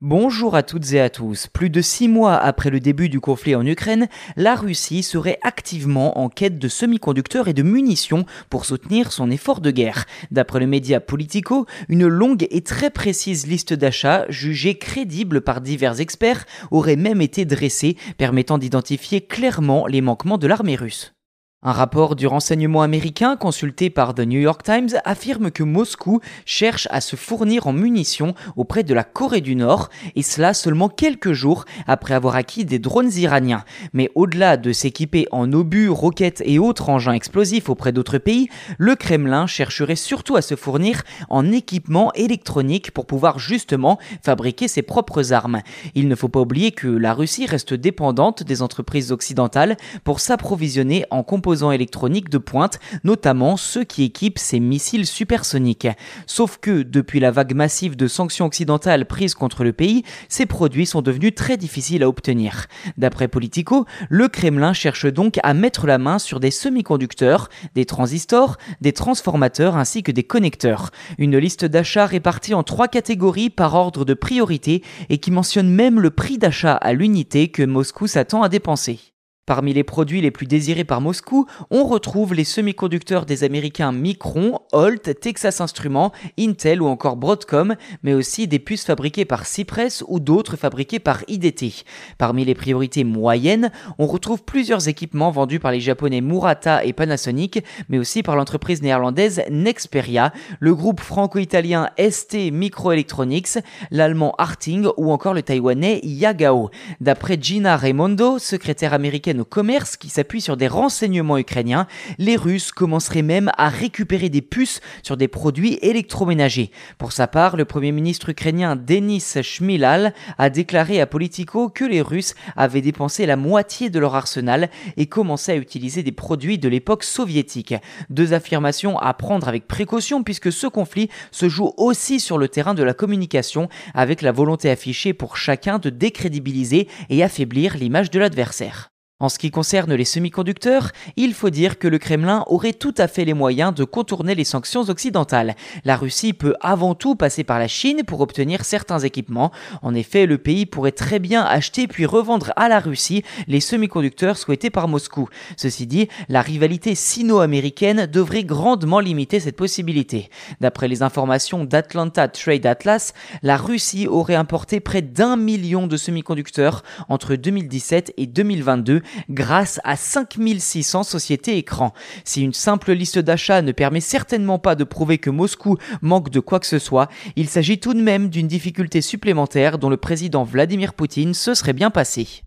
Bonjour à toutes et à tous. Plus de six mois après le début du conflit en Ukraine, la Russie serait activement en quête de semi-conducteurs et de munitions pour soutenir son effort de guerre. D'après le média Politico, une longue et très précise liste d'achats, jugée crédible par divers experts, aurait même été dressée, permettant d'identifier clairement les manquements de l'armée russe. Un rapport du renseignement américain consulté par The New York Times affirme que Moscou cherche à se fournir en munitions auprès de la Corée du Nord, et cela seulement quelques jours après avoir acquis des drones iraniens. Mais au-delà de s'équiper en obus, roquettes et autres engins explosifs auprès d'autres pays, le Kremlin chercherait surtout à se fournir en équipement électronique pour pouvoir justement fabriquer ses propres armes. Il ne faut pas oublier que la Russie reste dépendante des entreprises occidentales pour s'approvisionner en composants électroniques de pointe, notamment ceux qui équipent ces missiles supersoniques. Sauf que, depuis la vague massive de sanctions occidentales prises contre le pays, ces produits sont devenus très difficiles à obtenir. D'après Politico, le Kremlin cherche donc à mettre la main sur des semi-conducteurs, des transistors, des transformateurs ainsi que des connecteurs. Une liste d'achats répartie en trois catégories par ordre de priorité et qui mentionne même le prix d'achat à l'unité que Moscou s'attend à dépenser. Parmi les produits les plus désirés par Moscou, on retrouve les semi-conducteurs des Américains Micron, Holt, Texas Instruments, Intel ou encore Broadcom, mais aussi des puces fabriquées par Cypress ou d'autres fabriquées par IDT. Parmi les priorités moyennes, on retrouve plusieurs équipements vendus par les japonais Murata et Panasonic, mais aussi par l'entreprise néerlandaise Nexperia, le groupe franco-italien ST Microelectronics, l'allemand Harting ou encore le taïwanais Yagao. D'après Gina Raimondo, secrétaire américaine commerce qui s'appuie sur des renseignements ukrainiens, les Russes commenceraient même à récupérer des puces sur des produits électroménagers. Pour sa part, le premier ministre ukrainien Denis Shmilal a déclaré à Politico que les Russes avaient dépensé la moitié de leur arsenal et commencé à utiliser des produits de l'époque soviétique. Deux affirmations à prendre avec précaution puisque ce conflit se joue aussi sur le terrain de la communication avec la volonté affichée pour chacun de décrédibiliser et affaiblir l'image de l'adversaire. En ce qui concerne les semi-conducteurs, il faut dire que le Kremlin aurait tout à fait les moyens de contourner les sanctions occidentales. La Russie peut avant tout passer par la Chine pour obtenir certains équipements. En effet, le pays pourrait très bien acheter puis revendre à la Russie les semi-conducteurs souhaités par Moscou. Ceci dit, la rivalité sino-américaine devrait grandement limiter cette possibilité. D'après les informations d'Atlanta Trade Atlas, la Russie aurait importé près d'un million de semi-conducteurs entre 2017 et 2022 grâce à 5600 sociétés écrans. Si une simple liste d'achats ne permet certainement pas de prouver que Moscou manque de quoi que ce soit, il s'agit tout de même d'une difficulté supplémentaire dont le président Vladimir Poutine se serait bien passé.